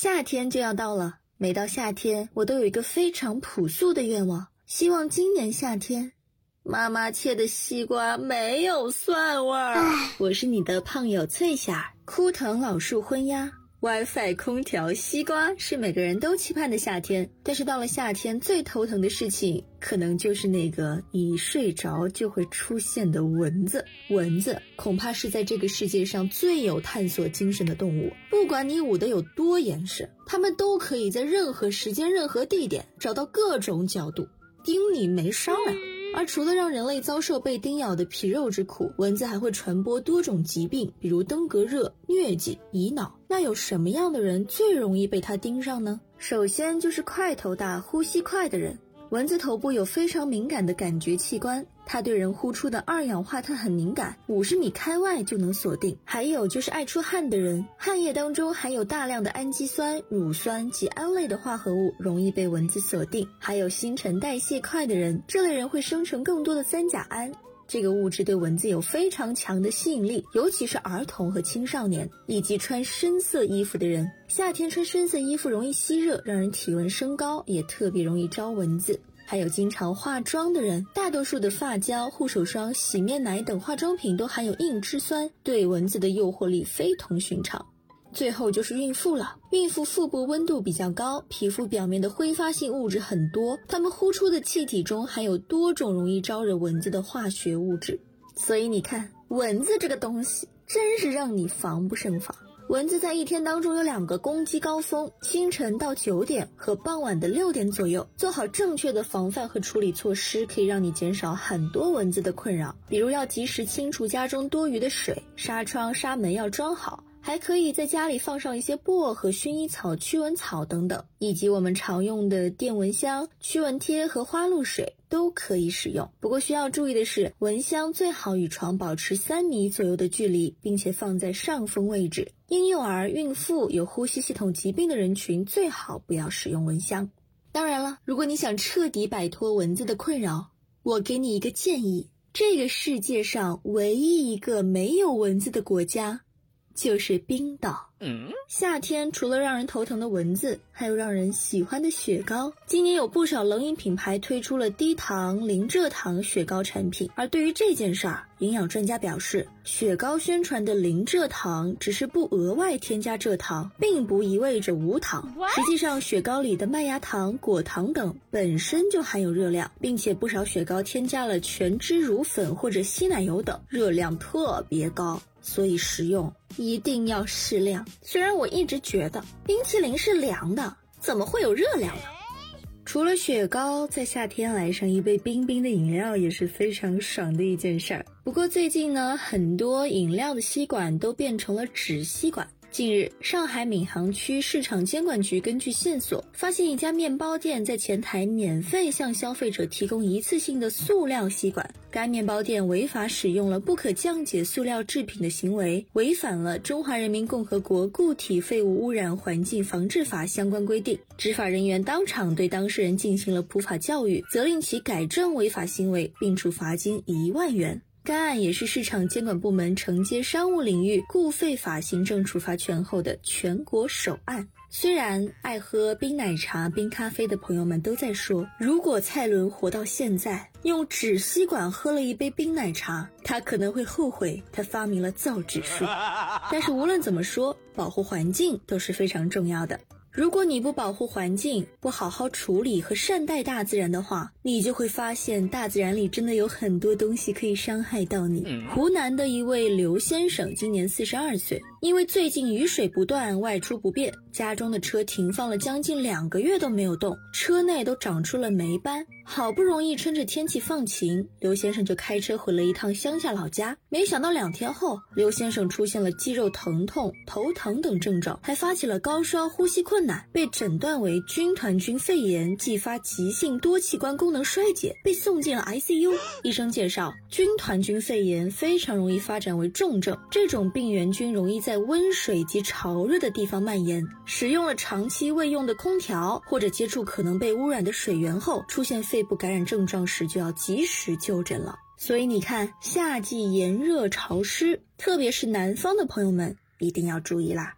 夏天就要到了，每到夏天，我都有一个非常朴素的愿望，希望今年夏天，妈妈切的西瓜没有蒜味儿。我是你的胖友翠霞，枯藤老树昏鸦。WiFi、空调、西瓜是每个人都期盼的夏天，但是到了夏天，最头疼的事情可能就是那个一睡着就会出现的蚊子。蚊子恐怕是在这个世界上最有探索精神的动物，不管你捂得有多严实，它们都可以在任何时间、任何地点找到各种角度叮你没商量。而除了让人类遭受被叮咬的皮肉之苦，蚊子还会传播多种疾病，比如登革热、疟疾、乙脑。那有什么样的人最容易被它盯上呢？首先就是块头大、呼吸快的人。蚊子头部有非常敏感的感觉器官，它对人呼出的二氧化碳很敏感，五十米开外就能锁定。还有就是爱出汗的人，汗液当中含有大量的氨基酸、乳酸及胺类的化合物，容易被蚊子锁定。还有新陈代谢快的人，这类人会生成更多的三甲胺。这个物质对蚊子有非常强的吸引力，尤其是儿童和青少年，以及穿深色衣服的人。夏天穿深色衣服容易吸热，让人体温升高，也特别容易招蚊子。还有经常化妆的人，大多数的发胶、护手霜、洗面奶等化妆品都含有硬脂酸，对蚊子的诱惑力非同寻常。最后就是孕妇了，孕妇腹部温度比较高，皮肤表面的挥发性物质很多，它们呼出的气体中含有多种容易招惹蚊子的化学物质，所以你看，蚊子这个东西真是让你防不胜防。蚊子在一天当中有两个攻击高峰，清晨到九点和傍晚的六点左右，做好正确的防范和处理措施，可以让你减少很多蚊子的困扰。比如要及时清除家中多余的水，纱窗、纱门要装好。还可以在家里放上一些薄荷、薰衣草、驱蚊草等等，以及我们常用的电蚊香、驱蚊贴和花露水都可以使用。不过需要注意的是，蚊香最好与床保持三米左右的距离，并且放在上风位置。婴幼儿、孕妇、有呼吸系统疾病的人群最好不要使用蚊香。当然了，如果你想彻底摆脱蚊子的困扰，我给你一个建议：这个世界上唯一一个没有蚊子的国家。就是冰岛。嗯，夏天除了让人头疼的蚊子，还有让人喜欢的雪糕。今年有不少冷饮品牌推出了低糖、零蔗糖雪糕产品。而对于这件事儿，营养专家表示，雪糕宣传的零蔗糖只是不额外添加蔗糖，并不意味着无糖。实际上，雪糕里的麦芽糖、果糖等本身就含有热量，并且不少雪糕添加了全脂乳粉或者稀奶油等，热量特别高。所以食用一定要适量。虽然我一直觉得冰淇淋是凉的，怎么会有热量呢？除了雪糕，在夏天来上一杯冰冰的饮料也是非常爽的一件事儿。不过最近呢，很多饮料的吸管都变成了纸吸管。近日，上海闵行区市场监管局根据线索，发现一家面包店在前台免费向消费者提供一次性的塑料吸管。该面包店违法使用了不可降解塑料制品的行为，违反了《中华人民共和国固体废物污染环境防治法》相关规定。执法人员当场对当事人进行了普法教育，责令其改正违法行为，并处罚金一万元。该案也是市场监管部门承接商务领域固废法行政处罚权后的全国首案。虽然爱喝冰奶茶、冰咖啡的朋友们都在说，如果蔡伦活到现在，用纸吸管喝了一杯冰奶茶，他可能会后悔他发明了造纸术。但是无论怎么说，保护环境都是非常重要的。如果你不保护环境，不好好处理和善待大自然的话，你就会发现大自然里真的有很多东西可以伤害到你。湖南的一位刘先生今年四十二岁，因为最近雨水不断，外出不便，家中的车停放了将近两个月都没有动，车内都长出了霉斑。好不容易趁着天气放晴，刘先生就开车回了一趟乡下老家。没想到两天后，刘先生出现了肌肉疼痛、头疼等症状，还发起了高烧、呼吸困难，被诊断为军团菌肺炎继发急性多器官功能衰竭，被送进了 ICU。医生介绍，军团菌肺炎非常容易发展为重症，这种病原菌容易在在温水及潮热的地方蔓延。使用了长期未用的空调，或者接触可能被污染的水源后，出现。肺部感染症状时就要及时就诊了，所以你看，夏季炎热潮湿，特别是南方的朋友们一定要注意啦。